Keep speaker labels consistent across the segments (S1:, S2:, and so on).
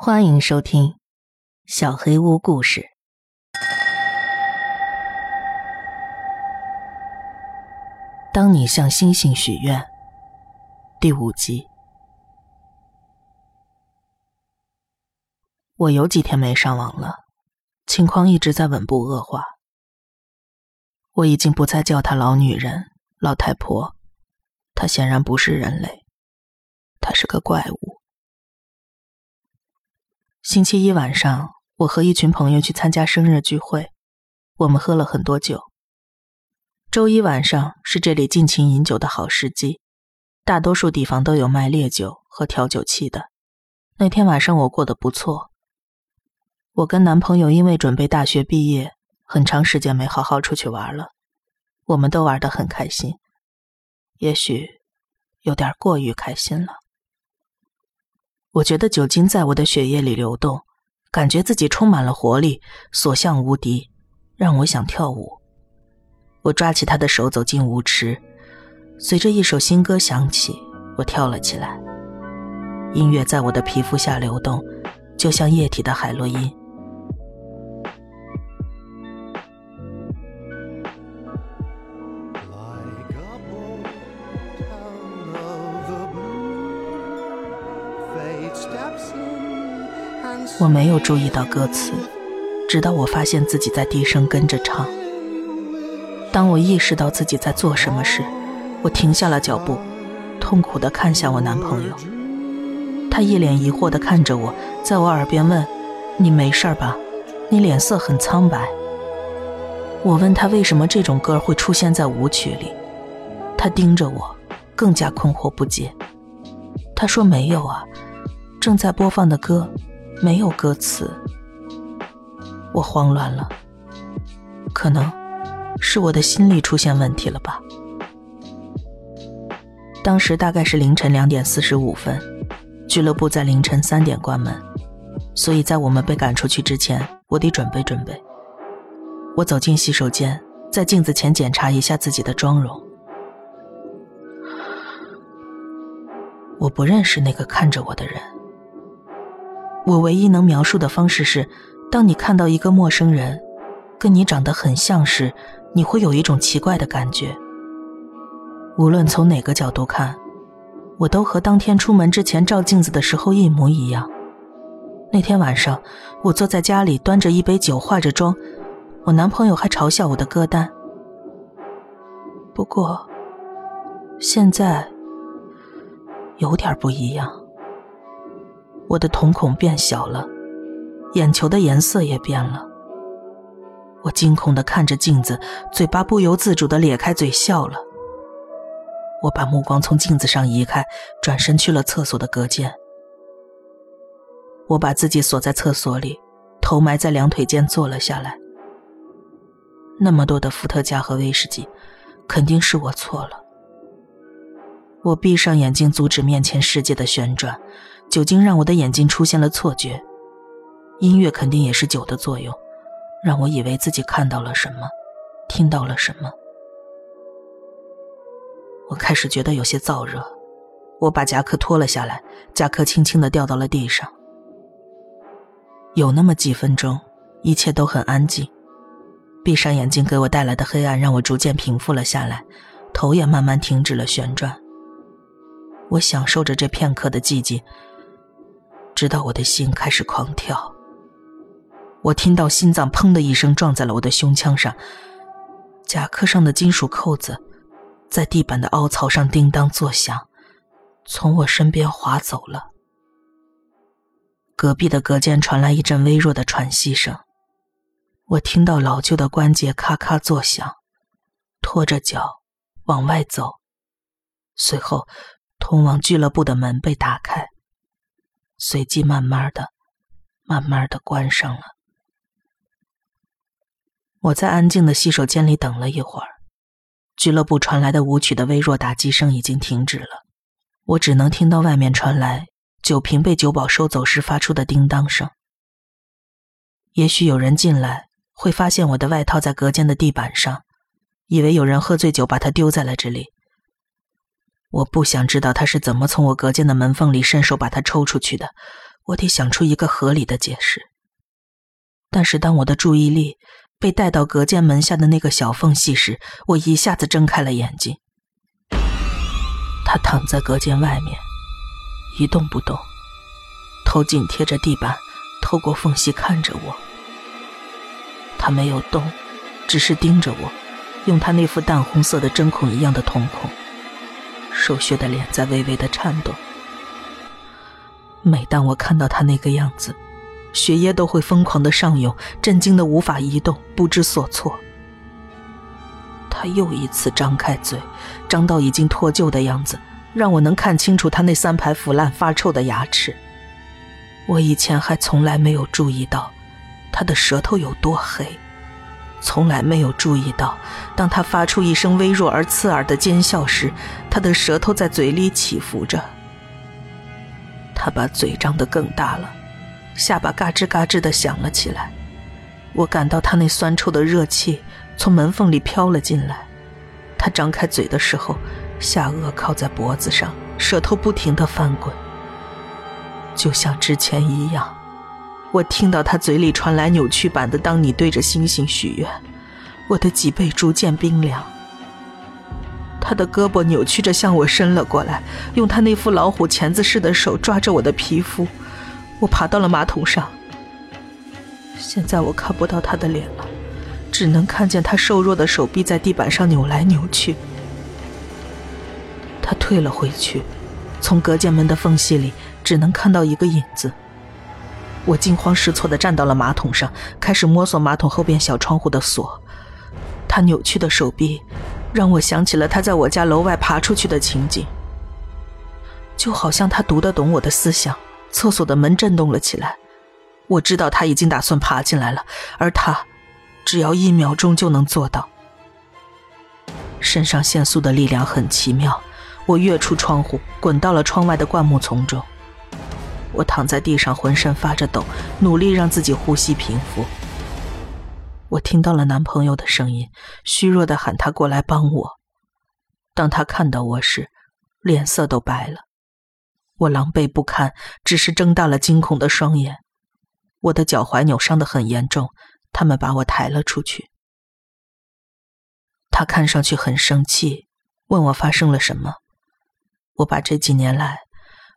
S1: 欢迎收听《小黑屋故事》当你向星星许愿第五集。我有几天没上网了，情况一直在稳步恶化。我已经不再叫她老女人、老太婆，她显然不是人类，她是个怪物。星期一晚上，我和一群朋友去参加生日聚会，我们喝了很多酒。周一晚上是这里尽情饮酒的好时机，大多数地方都有卖烈酒和调酒器的。那天晚上我过得不错。我跟男朋友因为准备大学毕业，很长时间没好好出去玩了，我们都玩得很开心，也许有点过于开心了。我觉得酒精在我的血液里流动，感觉自己充满了活力，所向无敌，让我想跳舞。我抓起他的手走进舞池，随着一首新歌响起，我跳了起来。音乐在我的皮肤下流动，就像液体的海洛因。我没有注意到歌词，直到我发现自己在低声跟着唱。当我意识到自己在做什么时，我停下了脚步，痛苦地看向我男朋友。他一脸疑惑地看着我，在我耳边问：“你没事吧？你脸色很苍白。”我问他为什么这种歌会出现在舞曲里，他盯着我，更加困惑不解。他说：“没有啊，正在播放的歌。”没有歌词，我慌乱了。可能是我的心理出现问题了吧。当时大概是凌晨两点四十五分，俱乐部在凌晨三点关门，所以在我们被赶出去之前，我得准备准备。我走进洗手间，在镜子前检查一下自己的妆容。我不认识那个看着我的人。我唯一能描述的方式是，当你看到一个陌生人，跟你长得很像时，你会有一种奇怪的感觉。无论从哪个角度看，我都和当天出门之前照镜子的时候一模一样。那天晚上，我坐在家里端着一杯酒，化着妆，我男朋友还嘲笑我的歌单。不过，现在有点不一样。我的瞳孔变小了，眼球的颜色也变了。我惊恐的看着镜子，嘴巴不由自主的咧开嘴笑了。我把目光从镜子上移开，转身去了厕所的隔间。我把自己锁在厕所里，头埋在两腿间坐了下来。那么多的伏特加和威士忌，肯定是我错了。我闭上眼睛，阻止面前世界的旋转。酒精让我的眼睛出现了错觉，音乐肯定也是酒的作用，让我以为自己看到了什么，听到了什么。我开始觉得有些燥热，我把夹克脱了下来，夹克轻轻的掉到了地上。有那么几分钟，一切都很安静，闭上眼睛给我带来的黑暗让我逐渐平复了下来，头也慢慢停止了旋转。我享受着这片刻的寂静。直到我的心开始狂跳，我听到心脏砰的一声撞在了我的胸腔上，夹克上的金属扣子在地板的凹槽上叮当作响，从我身边滑走了。隔壁的隔间传来一阵微弱的喘息声，我听到老旧的关节咔咔作响，拖着脚往外走，随后通往俱乐部的门被打开。随即，慢慢的、慢慢的关上了。我在安静的洗手间里等了一会儿，俱乐部传来的舞曲的微弱打击声已经停止了，我只能听到外面传来酒瓶被酒保收走时发出的叮当声。也许有人进来会发现我的外套在隔间的地板上，以为有人喝醉酒把它丢在了这里。我不想知道他是怎么从我隔间的门缝里伸手把它抽出去的，我得想出一个合理的解释。但是当我的注意力被带到隔间门下的那个小缝隙时，我一下子睁开了眼睛。他躺在隔间外面，一动不动，头紧贴着地板，透过缝隙看着我。他没有动，只是盯着我，用他那副淡红色的针孔一样的瞳孔，瘦削的脸在微微的颤动。每当我看到他那个样子，血液都会疯狂的上涌，震惊的无法移动，不知所措。他又一次张开嘴，张到已经脱臼的样子，让我能看清楚他那三排腐烂发臭的牙齿。我以前还从来没有注意到，他的舌头有多黑，从来没有注意到，当他发出一声微弱而刺耳的尖笑时，他的舌头在嘴里起伏着。他把嘴张得更大了，下巴嘎吱嘎吱地响了起来。我感到他那酸臭的热气。从门缝里飘了进来，他张开嘴的时候，下颚靠在脖子上，舌头不停地翻滚，就像之前一样。我听到他嘴里传来扭曲版的“当你对着星星许愿”，我的脊背逐渐冰凉。他的胳膊扭曲着向我伸了过来，用他那副老虎钳子似的手抓着我的皮肤。我爬到了马桶上，现在我看不到他的脸了。只能看见他瘦弱的手臂在地板上扭来扭去。他退了回去，从隔间门的缝隙里只能看到一个影子。我惊慌失措地站到了马桶上，开始摸索马桶后边小窗户的锁。他扭曲的手臂让我想起了他在我家楼外爬出去的情景，就好像他读得懂我的思想。厕所的门震动了起来，我知道他已经打算爬进来了，而他。只要一秒钟就能做到。肾上腺素的力量很奇妙，我跃出窗户，滚到了窗外的灌木丛中。我躺在地上，浑身发着抖，努力让自己呼吸平复。我听到了男朋友的声音，虚弱的喊他过来帮我。当他看到我时，脸色都白了。我狼狈不堪，只是睁大了惊恐的双眼。我的脚踝扭伤的很严重。他们把我抬了出去。他看上去很生气，问我发生了什么。我把这几年来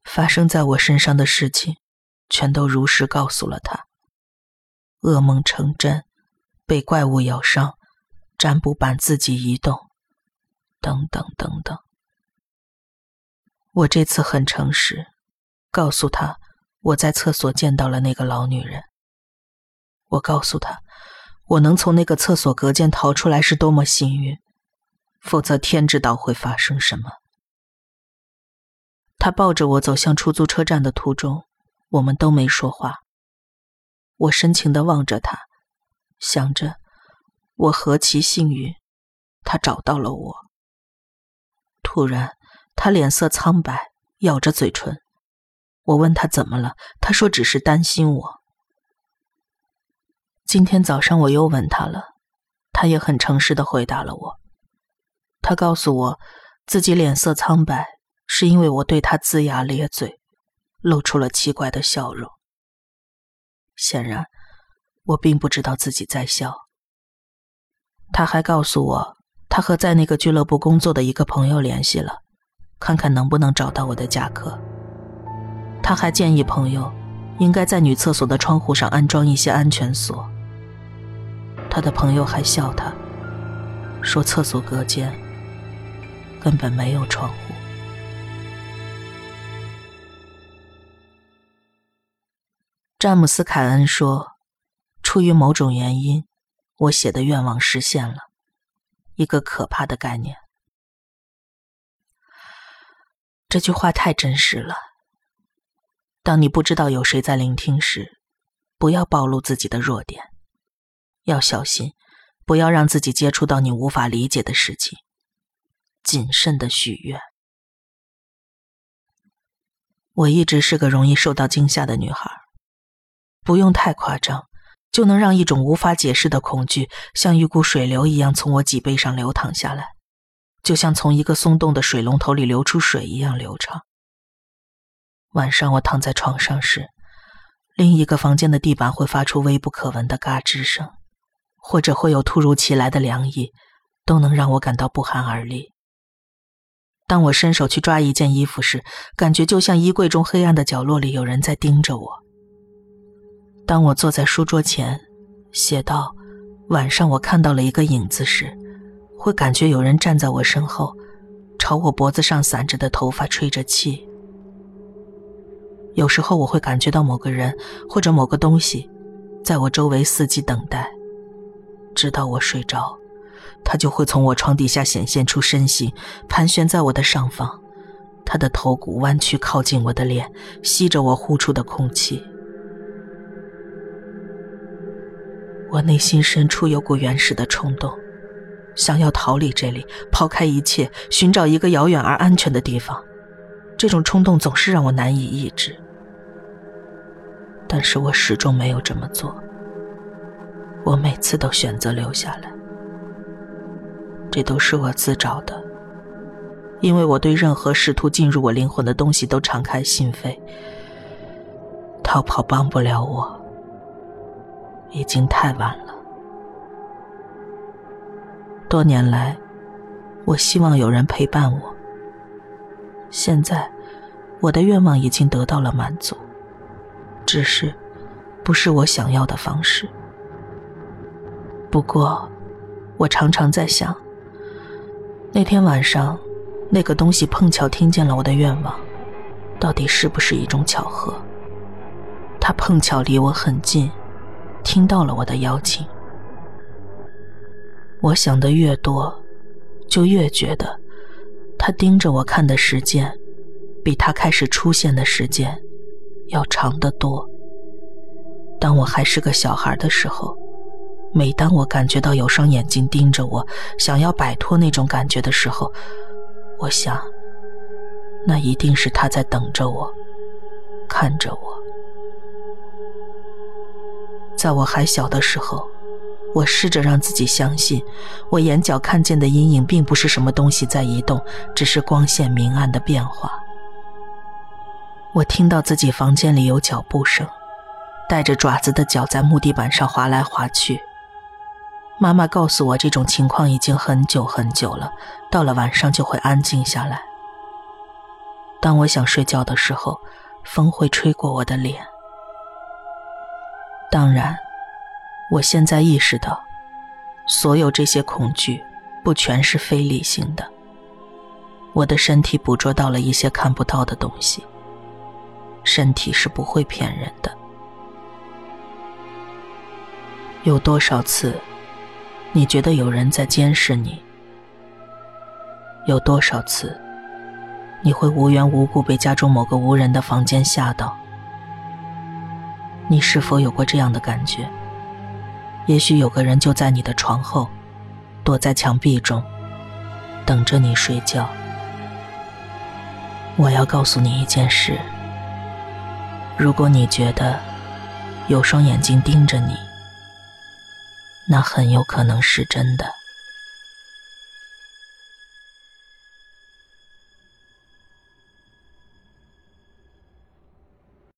S1: 发生在我身上的事情全都如实告诉了他。噩梦成真，被怪物咬伤，占卜板自己移动，等等等等。我这次很诚实，告诉他我在厕所见到了那个老女人。我告诉他，我能从那个厕所隔间逃出来是多么幸运，否则天知道会发生什么。他抱着我走向出租车站的途中，我们都没说话。我深情的望着他，想着我何其幸运，他找到了我。突然，他脸色苍白，咬着嘴唇。我问他怎么了，他说只是担心我。今天早上我又问他了，他也很诚实的回答了我。他告诉我，自己脸色苍白，是因为我对他龇牙咧嘴，露出了奇怪的笑容。显然，我并不知道自己在笑。他还告诉我，他和在那个俱乐部工作的一个朋友联系了，看看能不能找到我的夹克。他还建议朋友，应该在女厕所的窗户上安装一些安全锁。他的朋友还笑他，说厕所隔间根本没有窗户。詹姆斯·凯恩说：“出于某种原因，我写的愿望实现了，一个可怕的概念。”这句话太真实了。当你不知道有谁在聆听时，不要暴露自己的弱点。要小心，不要让自己接触到你无法理解的事情。谨慎的许愿。我一直是个容易受到惊吓的女孩，不用太夸张，就能让一种无法解释的恐惧像一股水流一样从我脊背上流淌下来，就像从一个松动的水龙头里流出水一样流畅。晚上我躺在床上时，另一个房间的地板会发出微不可闻的嘎吱声，或者会有突如其来的凉意，都能让我感到不寒而栗。当我伸手去抓一件衣服时，感觉就像衣柜中黑暗的角落里有人在盯着我。当我坐在书桌前，写到晚上我看到了一个影子时，会感觉有人站在我身后，朝我脖子上散着的头发吹着气。有时候我会感觉到某个人或者某个东西，在我周围伺机等待，直到我睡着。他就会从我床底下显现出身形，盘旋在我的上方，他的头骨弯曲靠近我的脸，吸着我呼出的空气。我内心深处有股原始的冲动，想要逃离这里，抛开一切，寻找一个遥远而安全的地方。这种冲动总是让我难以抑制，但是我始终没有这么做。我每次都选择留下来。这都是我自找的，因为我对任何试图进入我灵魂的东西都敞开心扉。逃跑帮不了我，已经太晚了。多年来，我希望有人陪伴我。现在，我的愿望已经得到了满足，只是不是我想要的方式。不过，我常常在想。那天晚上，那个东西碰巧听见了我的愿望，到底是不是一种巧合？他碰巧离我很近，听到了我的邀请。我想的越多，就越觉得，他盯着我看的时间，比他开始出现的时间要长得多。当我还是个小孩的时候。每当我感觉到有双眼睛盯着我，想要摆脱那种感觉的时候，我想，那一定是他在等着我，看着我。在我还小的时候，我试着让自己相信，我眼角看见的阴影并不是什么东西在移动，只是光线明暗的变化。我听到自己房间里有脚步声，带着爪子的脚在木地板上滑来滑去。妈妈告诉我，这种情况已经很久很久了，到了晚上就会安静下来。当我想睡觉的时候，风会吹过我的脸。当然，我现在意识到，所有这些恐惧不全是非理性的。我的身体捕捉到了一些看不到的东西。身体是不会骗人的。有多少次？你觉得有人在监视你？有多少次，你会无缘无故被家中某个无人的房间吓到？你是否有过这样的感觉？也许有个人就在你的床后，躲在墙壁中，等着你睡觉。我要告诉你一件事：如果你觉得有双眼睛盯着你，那很有可能是真的。